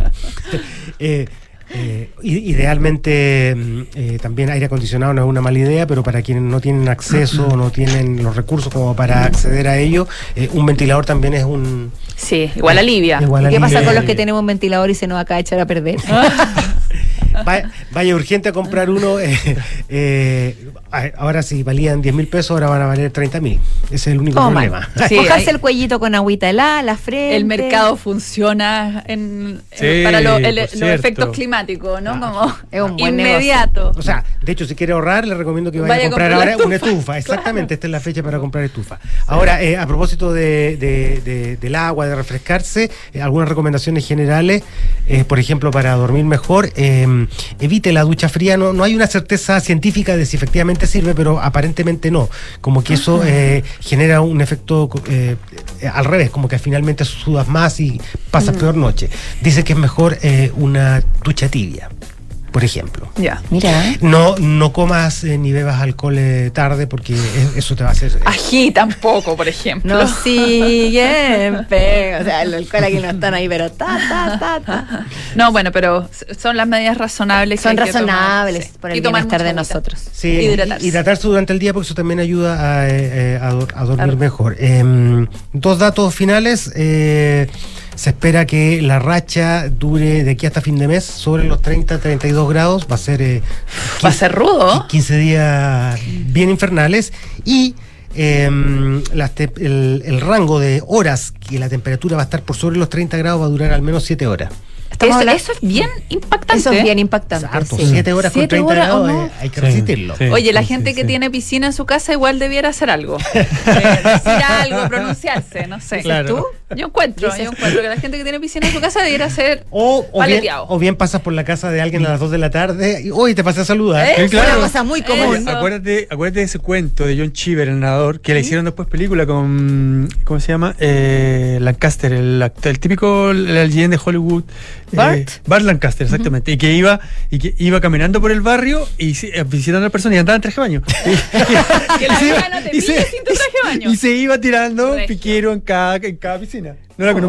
eh, eh, idealmente mm, eh, también aire acondicionado no es una mala idea, pero para quienes no tienen acceso o no tienen los recursos como para acceder a ello, eh, un ventilador también es un... Sí, igual alivia. Igual ¿Y qué pasa alivia. con los que tenemos un ventilador y se nos acaba de echar a perder? Vaya, vaya urgente a comprar uno. eh, eh, a- ahora si valían 10 mil pesos, ahora van a valer 30 mil. Ese es el único problema. Sí, Mojarse el cuellito con agüita helada, la frente. El mercado funciona en, Sí, en- para lo- el- por los efectos climáticos, ¿no? Como Es un buen inmediato. O sea, de hecho, si quiere ahorrar, le recomiendo que vaya, Vaya a comprar ahora una estufa. Exactamente, esta es la fecha para comprar estufa. Ahora, eh, a propósito de, de- de- del agua, de refrescarse, eh, algunas recomendaciones generales, eh, por ejemplo, para dormir mejor, eh, evite la ducha fría. No, no hay una certeza científica de si efectivamente sirve, pero aparentemente no. Como que eso eh, genera un efecto eh, al revés, como que finalmente sudas más y pasas peor noche. Dice que es mejor eh, una ducha tibia, por ejemplo. Ya. Mira. No, no comas eh, ni bebas alcohol eh, tarde porque es- eso te va a hacer. eh, Ají tampoco, por ejemplo. No siguen, O sea, el alcohol aquí no están ahí, pero ta, ta, ta, ta. No, bueno, pero son las medidas razonables. que Son hay que tomar, razonables sí. por el Y bienestar de nosotros. Sí, Hidratarse. hidratarse durante el día porque eso también ayuda a, eh, a a dormir mejor. Em, dos datos finales. eh, se espera que la racha dure de aquí hasta fin de mes sobre los 30, 32 grados. Va a ser, eh, Va a ser rudo. 15 días bien infernales y te- el, el rango de horas que la temperatura va a estar por sobre los 30 grados va a durar al menos 7 horas. Eso, hablando- eso es bien impactante. Eso es bien impactante. Harto, sí. 7 horas con Siete 30 horas, ¿o grados no? eh, hay que Sí, resistirlo. sí. Oye, la Sí, gente sí, que sí. tiene piscina en su casa igual debiera hacer algo. Eh, decir algo, pronunciarse, no sé. Claro. ¿Tú? Yo encuentro, yo encuentro que la gente que tiene piscina en su casa debiera ser O, o, bien, o bien pasas por la casa de alguien a las 2 de la tarde y hoy te pasé a saludar. ¿Eh? Sí, claro. Una cosa muy común. Eso. Acuérdate, acuérdate de ese cuento de John Cheever, el nadador, que le hicieron después película con. ¿Cómo se llama? Eh, eh, Lancaster, el, actor- el típico el alien de Hollywood. Eh, Bart. Bart Lancaster, exactamente. Y que iba y que iba caminando por el barrio y eh, visitando a la persona y andaba en traje de baño. Y se- iba tirando Regio. piquero en cada, en cada piscina. No la genio.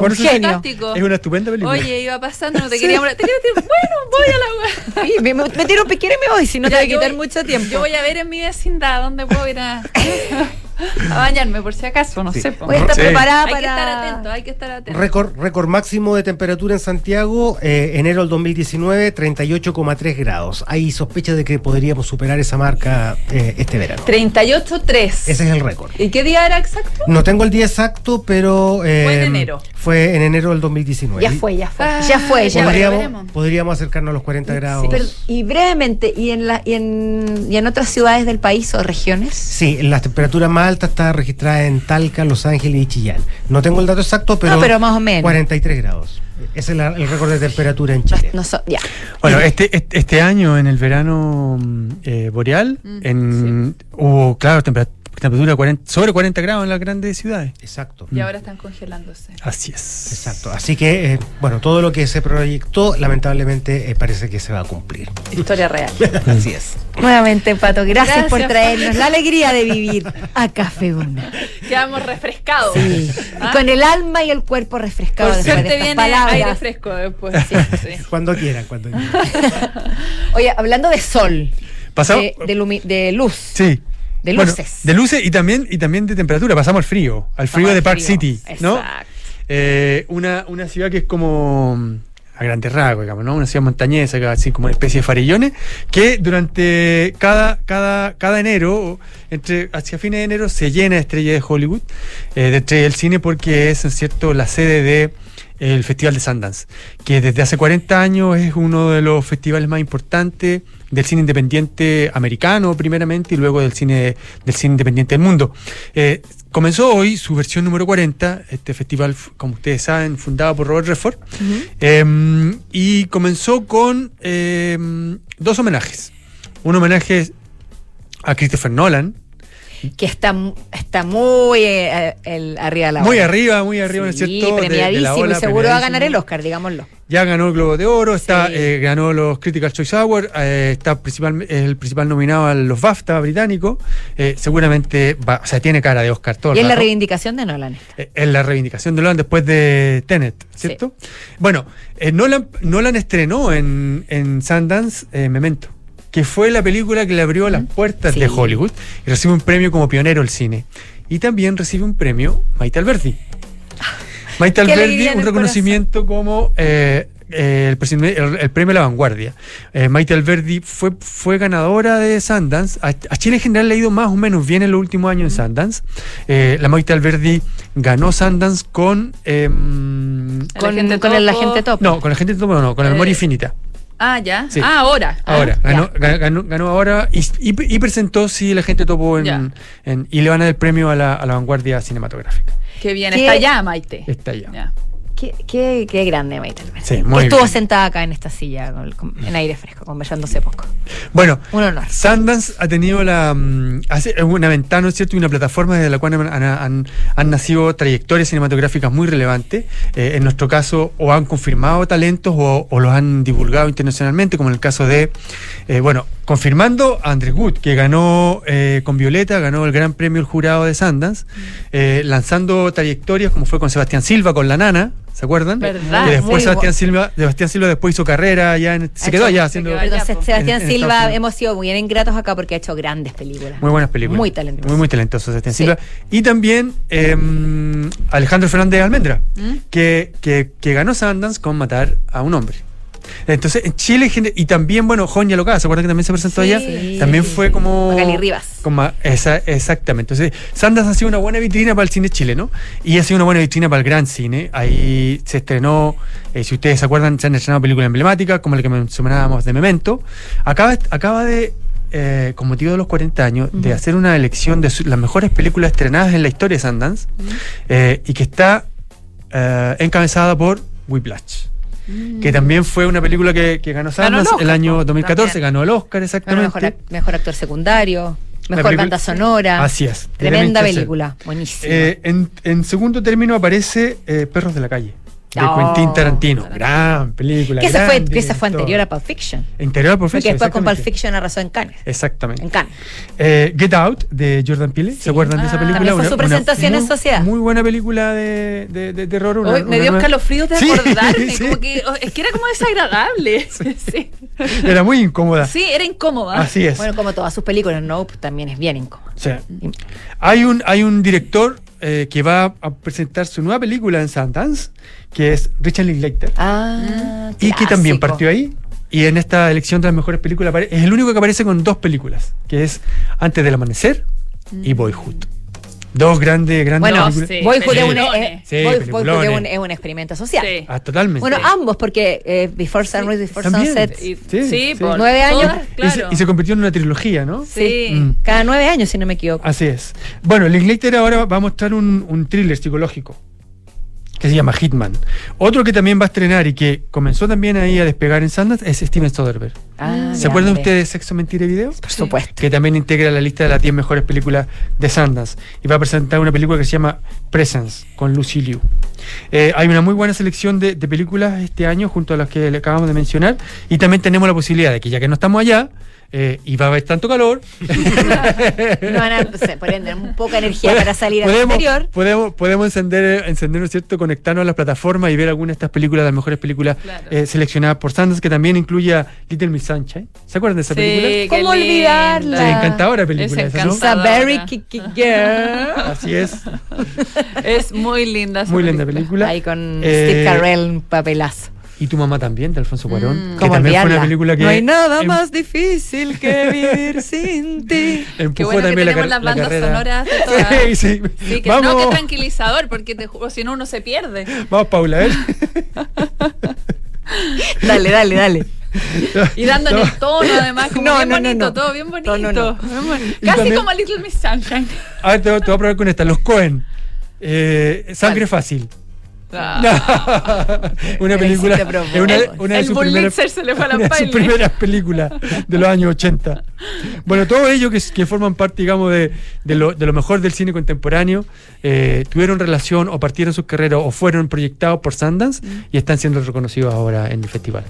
Fantástico. Es una estupenda película. Oye, iba pasando, no te quería morir. Te quería decir, bueno, voy a la. Sí, me, me tiro un piquero y me voy, si no te va a quitar voy- mucho tiempo. Yo voy a ver en mi vecindad dónde puedo ir a, a bañarme, por si acaso, no sé. Voy a estar Sí. preparada Hay que para. estar atento, hay que estar atento. Récord, récord máximo de temperatura en Santiago, eh, enero del 2019, 38,3 grados. Hay sospechas de que podríamos superar esa marca eh, este verano. 38.3. Ese es el récord. ¿Y qué día era exacto? No tengo el día exacto, pero... eh, Fue en enero. Fue en enero del 2019. Ya fue, ya fue. Ah, ya fue, ya fue. Podríamos, podríamos acercarnos a los 40 grados. Pero- y brevemente, ¿y en, la, y, en, ¿y en otras ciudades del país o regiones? Sí, la temperatura más alta está registrada en Talca, Los Ángeles y Chillán. No tengo el dato exacto, pero, No, pero más o menos. 43 grados. Ese es el récord de temperatura en Chile. No so- ya. Bueno, este, este, este año en el verano mm, eh, boreal, Mm, en, hubo, claro, tempera- temperatura 40 sobre 40 grados en las grandes ciudades. Exacto. Y ahora están congelándose. Así es. Exacto. Así que, eh, bueno, todo lo que se proyectó, lamentablemente, eh, parece que se va a cumplir. Historia real. Así es. Nuevamente, Pato, gracias, Gracias, por Pato. traernos la alegría de vivir a Café Una. Quedamos refrescados. Sí. ¿Ah? Y con el alma y el cuerpo refrescado Por de suerte viene aire palabras. fresco después. Sí, sí. Cuando quieran, cuando quieran. Oye, hablando de sol, Pasamos, de, de lumi- de luz, sí. De Bueno, luces. de luces y también, y también de temperatura. Pasamos al frío, al frío de Park frío. City, ¿no? Exacto. Eh, una, una ciudad que es como mm, a grandes rasgos, digamos, ¿no? Una ciudad montañesa, así como una especie de farillones, que durante cada, cada, cada enero, entre hacia fines de enero, se llena de estrellas de Hollywood, eh, de estrellas del cine, porque es, en cierto, la sede de el Festival de Sundance, que desde hace 40 años es uno de los festivales más importantes del cine independiente americano primeramente y luego del cine del cine independiente del mundo. Eh, comenzó hoy su versión número 40, este festival, como ustedes saben, fundado por Robert Redford, eh, y comenzó con eh, dos homenajes. Un homenaje a Christopher Nolan, que está, está muy eh, el- arriba de la muy ola. arriba, muy arriba, ¿no es Sí, cierto? De- de la premiadísimo ola, y seguro va a ganar el Oscar, digámoslo. Ya ganó el Globo de Oro, está, Sí. eh, ganó los Critical Choice Awards, eh, está principal, es el principal nominado a los BAFTA británicos. eh, seguramente, va, o sea, tiene cara de Oscar todo Y es la reivindicación de Nolan. Eh, Es la reivindicación de Nolan después de Tenet, ¿cierto? Bueno, eh, Nolan, Nolan estrenó en, en Sundance eh, Memento, que fue la película que le abrió las puertas Sí. de Hollywood y recibe un premio como pionero del cine. Y también recibe un premio Maite Alberdi. Maite Qué Alberdi, alegría en un reconocimiento como eh, eh, el, presidente- el- el premio a la vanguardia. Eh, Maite Alberdi fue, fue ganadora de Sundance. A, a Chile en general le ha ido más o menos bien en los últimos años en Sundance. Eh, la Maite Alberdi ganó Sundance con. em, Con, con el topo. agente top. no, con la gente no, no, con la memoria infinita. Ah, ya. Sí. Ah, ahora. Ah, Ahora, ya. ganó, ga- ganó, ganó ahora y, y- y presentó, sí, la gente topo en, Ya. en- y le van a dar el premio a la, a la vanguardia cinematográfica. Qué bien. ¿Qué? Está allá, Maite. Está allá. Ya. Qué, qué, qué grande, Maite. Sí, muy Estuvo bien. sentada acá en esta silla en aire fresco, conversándose poco. Bueno, Un honor. Sundance ha tenido la mm, una ventana, ¿no es cierto? Y una plataforma desde la cual han, han- han nacido trayectorias cinematográficas muy relevantes. Eh, en nuestro caso, o han confirmado talentos o, o los han divulgado internacionalmente, como en el caso de, eh, bueno, confirmando a Andrés Wood, que ganó eh, con Violeta, ganó el Gran Premio el Jurado de Sundance, eh, lanzando trayectorias como fue con Sebastián Silva, con La Nana. ¿Se acuerdan? ¿Verdad? Y después Sebastián Silva, Sebastián Silva después hizo carrera allá en, se quedó allá haciendo allá, po. Sebastián En- en Silva, hemos sido muy bien ingratos acá porque ha hecho grandes películas. Muy buenas películas. Muy talentoso. Muy, muy talentoso Sebastián Sí. Silva. Y también eh, Alejandro Fernández Almendra, ¿Mm? que, que, que ganó Sundance con matar a un hombre. Entonces, en Chile, y también, bueno, Joña Locada, ¿se acuerdan que también se presentó Sí. allá? También fue como. Magali Rivas. como- esa- exactamente. Entonces, Sundance ha sido una buena vitrina para el cine chileno y ha sido una buena vitrina para el gran cine. Ahí se estrenó, eh, si ustedes se acuerdan, se han estrenado películas emblemáticas, como la que mencionábamos de Memento. Acaba, acaba de. eh, con motivo de los 40 años, de hacer una elección de su- las mejores películas estrenadas en la historia de Sundance eh, y que está eh, encabezada por Whiplash. Que también fue una película que, que ganó el Sundance el, Oscar, año po, 2014, también. ganó el Oscar exactamente. mejor, ac- mejor actor secundario. Mejor banda sonora. Así es. Tremenda película. Buenísima. Eh, en, en segundo término aparece eh, Perros de la Calle, de Oh, Quentin Tarantino. Gran película. que esa gran fue, que esa fue anterior a Pulp Fiction. Anterior a Pulp Porque Fiction, después con Pulp. Fiction arrasó en Cannes. Exactamente. En Cannes. Eh, Get Out de Jordan Peele, ¿se acuerdan de esa Ah, película? también fue Una- su una presentación en muy- sociedad. Muy buena película de, de, de terror. una- Hoy me una dio escalofríos de Sí, acordarme, sí. como que oh, es que era como desagradable. Sí. Era muy incómoda. Sí, era incómoda. Así es. Bueno, como todas sus películas, Nope también es bien incómoda. Hay un, hay un director eh, que va a presentar su nueva película en Sundance, que es Richard Linklater. Ah, y que también partió ahí. Y en esta elección de las mejores películas es el único que aparece con dos películas, que es Antes del Amanecer y Boyhood. Dos grandes, grandes Bueno, películas. Boyhood es un, Peliculones. eh, Sí, Boy- Boyhood peliculones. es un- es un experimento social. Sí. Ah, totalmente. Bueno, ambos, porque eh, Before Sunrise, Before También. Sunset, Y- Sí, por Nueve años. todas, y, se, claro. y se convirtió en una trilogía, ¿no? Sí. Mm. cada nueve años, si no me equivoco. Así es. Bueno, Linklater ahora va a mostrar un, un thriller psicológico que se llama Hitman. Otro que también va a estrenar y que comenzó también ahí a despegar en Sundance es Steven Soderbergh. Ah, ¿Se acuerdan ustedes de Sexo, Mentira y Video? Por supuesto. Que también integra la lista de las 10 mejores películas de Sundance. Y va a presentar una película que se llama Presence con Lucy Liu. Eh, hay una muy buena selección de, de películas este año junto a las que le acabamos de mencionar. Y también tenemos la posibilidad de que ya que no estamos allá eh, y va a haber tanto calor, No van a poner poca energía para salir al podemos, exterior. podemos, podemos encender, encender, ¿no es cierto?, conectarnos a las plataformas y ver algunas de estas películas, las mejores películas Claro. eh, seleccionadas por Sundance, que también incluye a Little Miss Sunshine. ¿Se acuerdan de esa película? Sí, ¿Cómo olvidarla? Sí, encantadora película Es encantadora. very kicky girl. Así es. Es muy linda. Muy linda película. Ahí con Eh, Steve Carell, un papelazo. Y tu mamá también, de Alfonso Cuarón. que Mm. ¿Cómo también fue una película que No hay nada em- más difícil que vivir sin ti. Empujó bueno que también tenemos las la bandas carrera. sonoras de todas. Sí, sí. Sí, que Vamos, no, qué tranquilizador, porque te juro, si no uno se pierde. vamos, Paula, ver. Dale, dale, dale. Y dando en el tono, además, como No, bien no, no, bonito, no. todo bien bonito. No, no, no. Bien bonito. Y Casi también- como Little Miss Sunshine. A ver, te, voy- te voy a probar con esta. Los Cohen. Eh, Sangre Fácil. Ah. una película. una, una de el sus primeras, se le fue a la una de sus primeras películas de los años 80. Bueno, todos ellos que, que forman parte, digamos, de, de lo, de lo mejor del cine contemporáneo, eh, tuvieron relación o partieron sus carreras o fueron proyectados por Sundance y están siendo reconocidos ahora en el festival.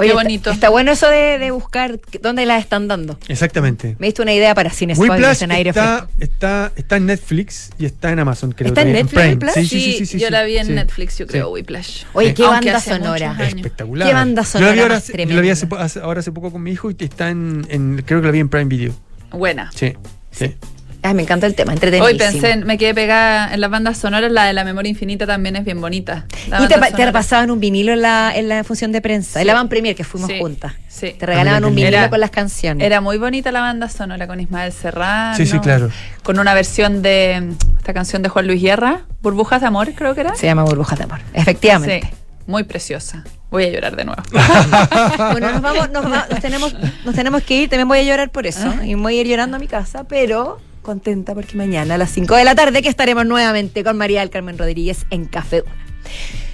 Oye, Qué bonito. Está, bueno eso de, de buscar dónde las están dando. Exactamente. Me diste una idea para cine spoilers Whiplash en aire está, fresco. está, está en Netflix y está en Amazon, creo. ¿Está en Netflix, Prime. Whiplash? Sí, sí, sí, sí, sí, yo la vi en sí. Netflix, yo creo, Sí. Whiplash. Oye, qué Aunque banda sonora. Espectacular. Qué banda Yo la vi sonora ahora, más yo la vi hace ahora hace poco con mi hijo y está en, en- creo que la vi en Prime Video. Buena. Sí, sí. Ay, me encanta el tema, entretenido. Hoy pensé, en- me quedé pegada en las bandas sonoras, la de la memoria infinita también es bien bonita. La Y te, te sonora. pasaban un vinilo en la, en la función de prensa, en la van premier que fuimos Sí, juntas. sí. Te regalaban un vinilo con las canciones. Era muy bonita la banda sonora con Ismael Serrano. Sí, sí, claro. Con una versión de esta canción de Juan Luis Guerra, Burbujas de Amor, creo que era. Se llama Burbujas de Amor. Efectivamente. Sí, muy preciosa. Voy a llorar de nuevo. Bueno, nos vamos, nos, va- nos tenemos, nos tenemos que ir, también voy a llorar por eso. Y voy a ir llorando a mi casa, pero contenta porque mañana a las 5 de la tarde que estaremos nuevamente con María del Carmen Rodríguez en Café Una.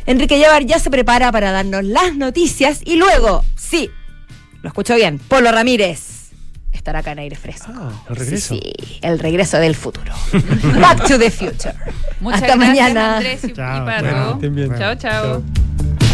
Enrique Llevar ya se prepara para darnos las noticias y luego, sí, lo escucho bien, Polo Ramírez estará acá en aire fresco. Ah, el regreso. Sí, sí, el regreso del futuro. Back to the future. Muchas Hasta gracias, mañana. Andrés y, y Chao, Pato. bueno, estén bien. Chao, chao. Chao.